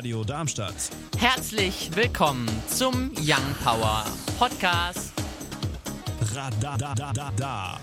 Radio Darmstadt. Herzlich willkommen zum Young Power Podcast. Radadadada.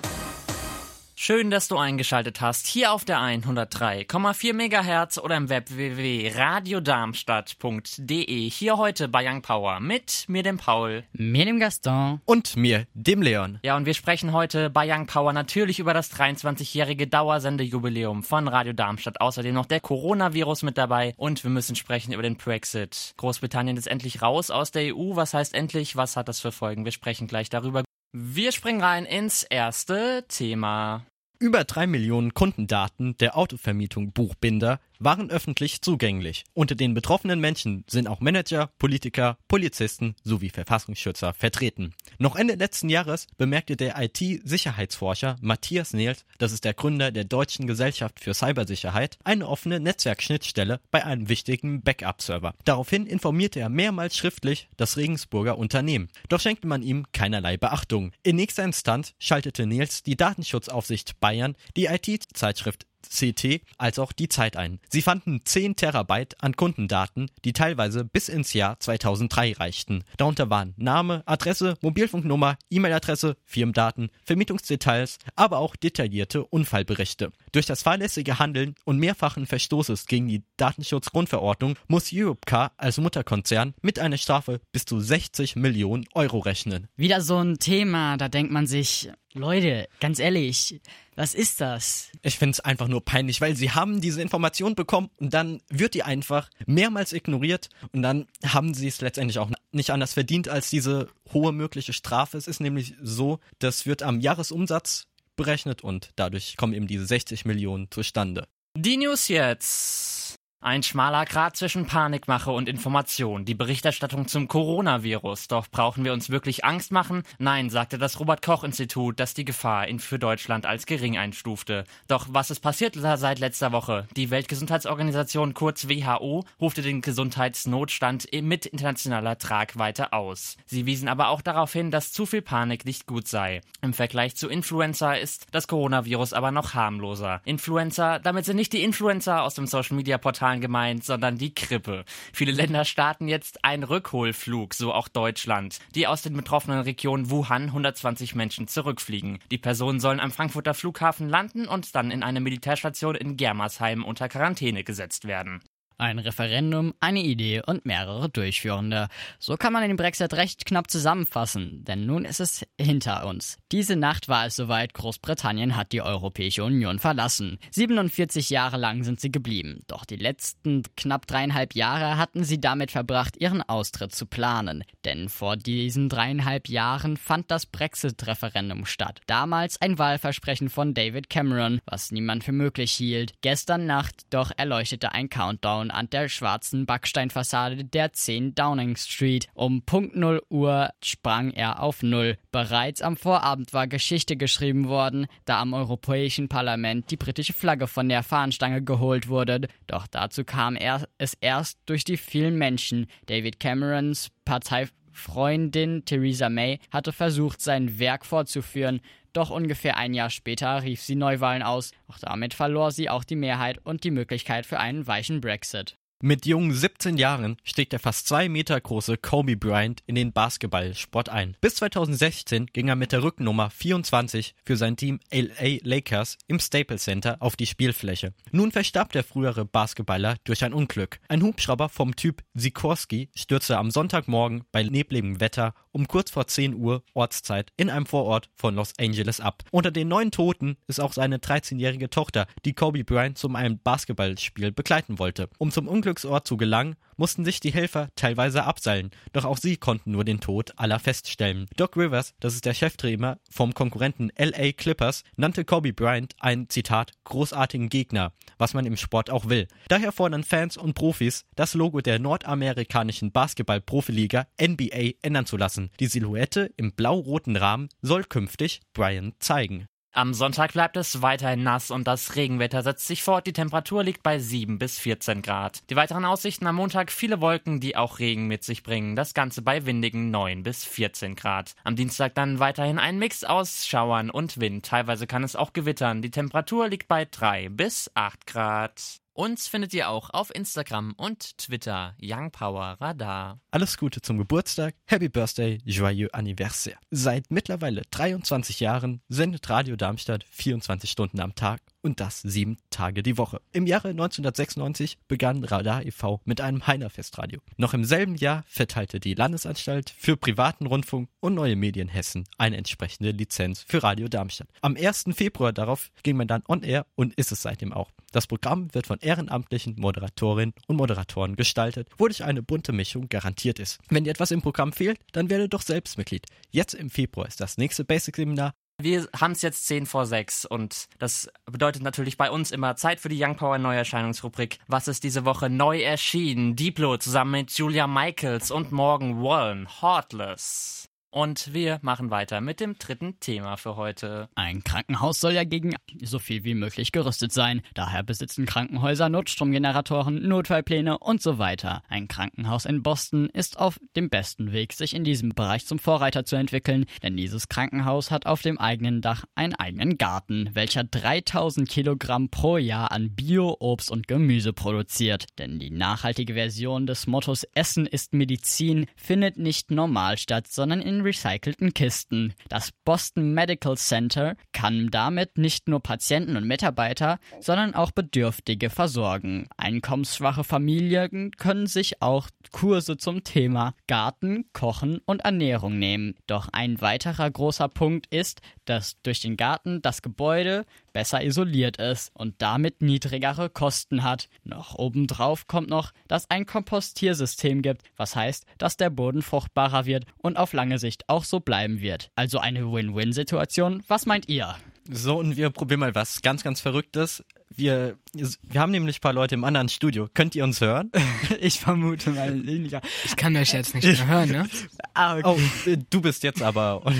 Schön, dass du eingeschaltet hast, hier auf der 103,4 MHz oder im Web www.radiodarmstadt.de. Hier heute bei Young Power mit mir, dem Paul. Mir, dem Gaston. Und mir, dem Leon. Ja, und wir sprechen heute bei Young Power natürlich über das 23-jährige Dauersendejubiläum von Radio Darmstadt. Außerdem noch der Coronavirus mit dabei und wir müssen sprechen über den Brexit. Großbritannien ist endlich raus aus der EU. Was heißt endlich? Was hat das für Folgen? Wir sprechen gleich darüber. Wir springen rein ins erste Thema. Über drei Millionen Kundendaten der Autovermietung Buchbinder waren öffentlich zugänglich. Unter den betroffenen Menschen sind auch Manager, Politiker, Polizisten sowie Verfassungsschützer vertreten. Noch Ende letzten Jahres bemerkte der IT-Sicherheitsforscher Matthias Nehls, das ist der Gründer der Deutschen Gesellschaft für Cybersicherheit, eine offene Netzwerkschnittstelle bei einem wichtigen Backup-Server. Daraufhin informierte er mehrmals schriftlich das Regensburger Unternehmen. Doch schenkte man ihm keinerlei Beachtung. In nächster Instanz schaltete Nils die Datenschutzaufsicht Bayern die IT-Zeitschrift CT als auch die Zeit ein. Sie fanden 10 Terabyte an Kundendaten, die teilweise bis ins Jahr 2003 reichten. Darunter waren Name, Adresse, Mobilfunknummer, E-Mail-Adresse, Firmendaten, Vermietungsdetails, aber auch detaillierte Unfallberichte. Durch das fahrlässige Handeln und mehrfachen Verstoßes gegen die Datenschutzgrundverordnung muss Europcar als Mutterkonzern mit einer Strafe bis zu 60 Millionen Euro rechnen. Wieder so ein Thema, da denkt man sich, Leute, ganz ehrlich, was ist das? Ich finde es einfach nur peinlich, weil sie haben diese Information bekommen und dann wird die einfach mehrmals ignoriert und dann haben sie es letztendlich auch nicht anders verdient als diese hohe mögliche Strafe. Es ist nämlich so, das wird am Jahresumsatz berechnet und dadurch kommen eben diese 60 Millionen zustande. Die News jetzt. Ein schmaler Grat zwischen Panikmache und Information, die Berichterstattung zum Coronavirus. Doch brauchen wir uns wirklich Angst machen? Nein, sagte das Robert Koch Institut, das die Gefahr in für Deutschland als gering einstufte. Doch was ist passiert seit letzter Woche? Die Weltgesundheitsorganisation kurz WHO rufte den Gesundheitsnotstand mit internationaler Tragweite aus. Sie wiesen aber auch darauf hin, dass zu viel Panik nicht gut sei. Im Vergleich zu Influenza ist das Coronavirus aber noch harmloser. Influenza, damit sind nicht die Influencer aus dem Social Media Portal Zahlen gemeint, sondern die Grippe. Viele Länder starten jetzt einen Rückholflug, so auch Deutschland, die aus den betroffenen Regionen Wuhan 120 Menschen zurückfliegen. Die Personen sollen am Frankfurter Flughafen landen und dann in eine Militärstation in Germersheim unter Quarantäne gesetzt werden. Ein Referendum, eine Idee und mehrere Durchführende. So kann man den Brexit recht knapp zusammenfassen, denn nun ist es hinter uns. Diese Nacht war es soweit, Großbritannien hat die Europäische Union verlassen. 47 Jahre lang sind sie geblieben, doch die letzten knapp dreieinhalb Jahre hatten sie damit verbracht, ihren Austritt zu planen. Denn vor diesen dreieinhalb Jahren fand das Brexit-Referendum statt. Damals ein Wahlversprechen von David Cameron, was niemand für möglich hielt. Gestern Nacht doch erleuchtete ein Countdown Countdown an der schwarzen Backsteinfassade der 10 Downing Street. Um Punkt 0 Uhr sprang er auf Null. Bereits am Vorabend war Geschichte geschrieben worden, da am Europäischen Parlament die britische Flagge von der Fahnenstange geholt wurde. Doch dazu kam er, es erst durch die vielen Menschen. David Camerons Partei Freundin Theresa May hatte versucht, sein Werk fortzuführen, doch ungefähr ein Jahr später rief sie Neuwahlen aus, doch damit verlor sie auch die Mehrheit und die Möglichkeit für einen weichen Brexit. Mit jungen 17 Jahren stieg der fast zwei Meter große Kobe Bryant in den Basketballsport ein. Bis 2016 ging er mit der Rückennummer 24 für sein Team LA Lakers im Staples Center auf die Spielfläche. Nun verstarb der frühere Basketballer durch ein Unglück. Ein Hubschrauber vom Typ Sikorsky stürzte am Sonntagmorgen bei nebligem Wetter um kurz vor 10 Uhr Ortszeit in einem Vorort von Los Angeles ab. Unter den neun Toten ist auch seine 13-jährige Tochter, die Kobe Bryant zum einem Basketballspiel begleiten wollte. Um zum Unglück Unglücksort zu gelangen, mussten sich die Helfer teilweise abseilen, doch auch sie konnten nur den Tod aller feststellen. Doc Rivers, das ist der Cheftrainer vom Konkurrenten LA Clippers, nannte Kobe Bryant einen, Zitat, großartigen Gegner, was man im Sport auch will. Daher fordern Fans und Profis, das Logo der nordamerikanischen Basketball-Profiliga NBA ändern zu lassen. Die Silhouette im blau-roten Rahmen soll künftig Bryant zeigen. Am Sonntag bleibt es weiterhin nass und das Regenwetter setzt sich fort. Die Temperatur liegt bei 7 bis 14 Grad. Die weiteren Aussichten am Montag viele Wolken, die auch Regen mit sich bringen. Das Ganze bei windigen 9 bis 14 Grad. Am Dienstag dann weiterhin ein Mix aus Schauern und Wind. Teilweise kann es auch gewittern. Die Temperatur liegt bei 3 bis 8 Grad. Uns findet ihr auch auf Instagram und Twitter Young Power Radar. Alles Gute zum Geburtstag, Happy Birthday, Joyeux Anniversaire. Seit mittlerweile 23 Jahren sendet Radio Darmstadt 24 Stunden am Tag und das sieben Tage die Woche. Im Jahre 1996 begann Radar e.V. mit einem Heinerfestradio. Noch im selben Jahr verteilte die Landesanstalt für privaten Rundfunk und Neue Medien Hessen eine entsprechende Lizenz für Radio Darmstadt. Am 1. Februar darauf ging man dann on air und ist es seitdem auch. Das Programm wird von ehrenamtlichen Moderatorinnen und Moderatoren gestaltet, wodurch eine bunte Mischung garantiert ist. Wenn dir etwas im Programm fehlt, dann werde doch selbst Mitglied. Jetzt im Februar ist das nächste Basic-Seminar wir haben es jetzt 10 vor 6 und das bedeutet natürlich bei uns immer Zeit für die Young Power Neuerscheinungsrubrik. Was ist diese Woche neu erschienen? Diplo zusammen mit Julia Michaels und Morgan Wallen. Heartless. Und wir machen weiter mit dem dritten Thema für heute. Ein Krankenhaus soll ja gegen so viel wie möglich gerüstet sein. Daher besitzen Krankenhäuser Notstromgeneratoren, Notfallpläne und so weiter. Ein Krankenhaus in Boston ist auf dem besten Weg, sich in diesem Bereich zum Vorreiter zu entwickeln, denn dieses Krankenhaus hat auf dem eigenen Dach einen eigenen Garten, welcher 3000 Kilogramm pro Jahr an Bio-Obst und Gemüse produziert. Denn die nachhaltige Version des Mottos Essen ist Medizin findet nicht normal statt, sondern in recycelten Kisten. Das Boston Medical Center kann damit nicht nur Patienten und Mitarbeiter, sondern auch Bedürftige versorgen. Einkommensschwache Familien können sich auch Kurse zum Thema Garten, Kochen und Ernährung nehmen. Doch ein weiterer großer Punkt ist, dass durch den Garten das Gebäude besser isoliert ist und damit niedrigere Kosten hat. Noch obendrauf kommt noch, dass ein Kompostiersystem gibt, was heißt, dass der Boden fruchtbarer wird und auf lange Sicht auch so bleiben wird. Also eine Win-Win-Situation. Was meint ihr? So, und wir probieren mal was ganz, ganz Verrücktes. Wir, wir haben nämlich ein paar Leute im anderen Studio. Könnt ihr uns hören? ich vermute mal weniger. Ich kann euch jetzt nicht mehr hören, ne? ah, okay. Oh, du bist jetzt aber.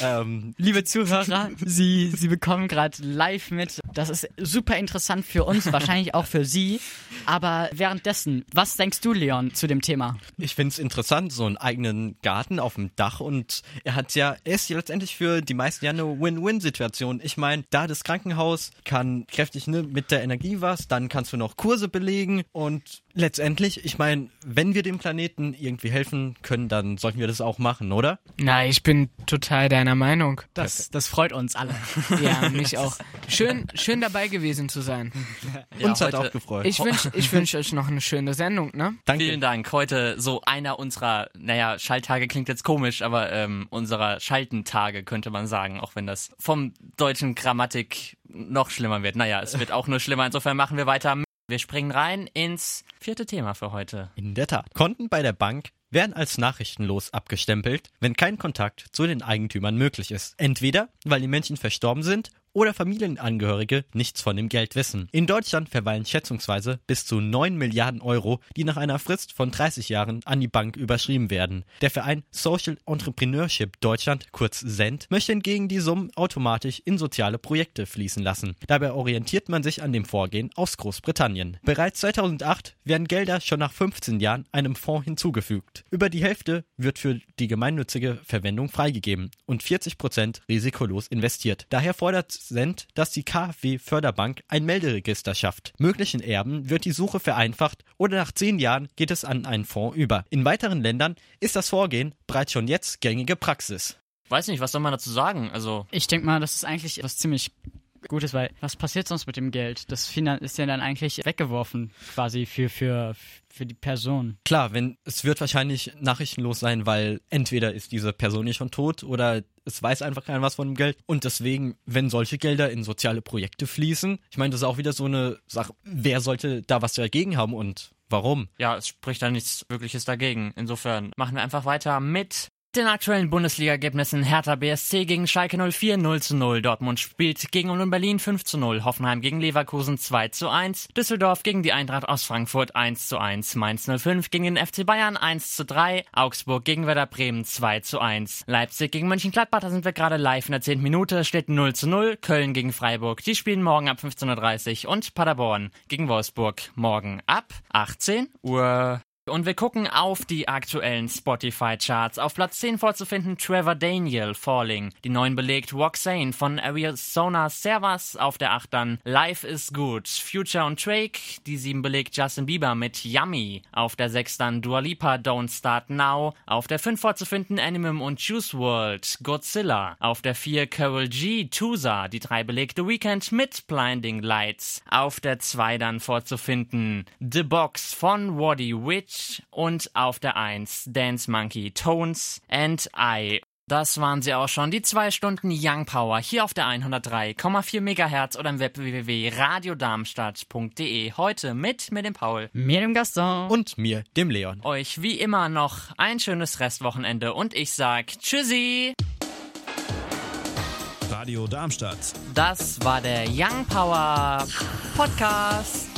ähm, Liebe Zuhörer, Sie, Sie bekommen gerade live mit. Das ist super interessant für uns, wahrscheinlich auch für Sie. Aber währenddessen, was denkst du, Leon, zu dem Thema? Ich finde es interessant, so einen eigenen Garten auf dem Dach und er hat ja, er ist ja letztendlich für die meisten ja eine Win-Win-Situation. Ich meine, da das Krankenhaus kann kräftig ne, mit der Energie was, dann kannst du noch Kurse belegen und letztendlich, ich meine, wenn wir dem Planeten irgendwie helfen können, dann sollten wir das auch machen, oder? Na, ich bin total deiner Meinung. Das, das freut uns alle. Ja, mich auch. Schön, schön dabei gewesen zu sein. Ja, uns hat auch gefreut. Ich wünsche ich wünsch euch noch eine schöne Sendung, ne? Danke. Vielen Dank. Heute so einer unserer, naja, Schalttage klingt jetzt komisch, aber ähm, unserer Schaltentage könnte man sagen, auch wenn das vom deutschen Grammatik noch schlimmer wird. Naja, es wird auch nur schlimmer. Insofern machen wir weiter. Wir springen rein ins vierte Thema für heute. In der Tat. Konten bei der Bank werden als nachrichtenlos abgestempelt, wenn kein Kontakt zu den Eigentümern möglich ist. Entweder, weil die Menschen verstorben sind oder Familienangehörige nichts von dem Geld wissen. In Deutschland verweilen schätzungsweise bis zu 9 Milliarden Euro, die nach einer Frist von 30 Jahren an die Bank überschrieben werden. Der Verein Social Entrepreneurship Deutschland, kurz SEND, möchte hingegen die Summen automatisch in soziale Projekte fließen lassen. Dabei orientiert man sich an dem Vorgehen aus Großbritannien. Bereits 2008 werden Gelder schon nach 15 Jahren einem Fonds hinzugefügt. Über die Hälfte wird für die gemeinnützige Verwendung freigegeben und 40 Prozent risikolos investiert. Daher fordert sind, dass die KfW Förderbank ein Melderegister schafft. Möglichen Erben wird die Suche vereinfacht oder nach zehn Jahren geht es an einen Fonds über. In weiteren Ländern ist das Vorgehen bereits schon jetzt gängige Praxis. Weiß nicht, was soll man dazu sagen? Also ich denke mal, das ist eigentlich etwas ziemlich Gutes, weil was passiert sonst mit dem Geld? Das ist ja dann eigentlich weggeworfen, quasi für, für, für die Person. Klar, wenn es wird wahrscheinlich nachrichtenlos sein, weil entweder ist diese Person nicht schon tot oder es weiß einfach keiner was von dem Geld. Und deswegen, wenn solche Gelder in soziale Projekte fließen, ich meine, das ist auch wieder so eine Sache, wer sollte da was dagegen haben und Warum? Ja, es spricht da nichts Wirkliches dagegen. Insofern machen wir einfach weiter mit den aktuellen Bundesliga-Ergebnissen. Hertha BSC gegen Schalke 04 0 zu 0, Dortmund spielt gegen Union Berlin 5 zu 0, Hoffenheim gegen Leverkusen 2 zu 1, Düsseldorf gegen die Eintracht aus Frankfurt 1 zu 1, Mainz 05 gegen den FC Bayern 1 zu 3, Augsburg gegen Werder Bremen 2 zu 1, Leipzig gegen Mönchengladbach, da sind wir gerade live in der 10. Minute, steht 0 zu 0, Köln gegen Freiburg, die spielen morgen ab 15.30 Uhr und Paderborn gegen Wolfsburg morgen ab 18 Uhr. Und wir gucken auf die aktuellen Spotify-Charts. Auf Platz 10 vorzufinden Trevor Daniel, Falling. Die neuen belegt Roxane von Arizona Servas. Auf der 8 dann Life is Good. Future und Drake. Die 7 belegt Justin Bieber mit Yummy. Auf der 6 dann Dua Lipa, Don't Start Now. Auf der 5 vorzufinden Animum und Juice World, Godzilla. Auf der 4 Carol G, Tusa. Die 3 belegt The Weeknd mit Blinding Lights. Auf der 2 dann vorzufinden The Box von Waddy Witch und auf der 1 Dance Monkey Tones and I. Das waren sie auch schon, die zwei Stunden Young Power hier auf der 103,4 MHz oder im Web www.radiodarmstadt.de. Heute mit mir dem Paul. Mir dem Gaston. Und mir, dem Leon. Euch wie immer noch ein schönes Restwochenende und ich sag Tschüssi! Radio Darmstadt. Das war der Young Power Podcast.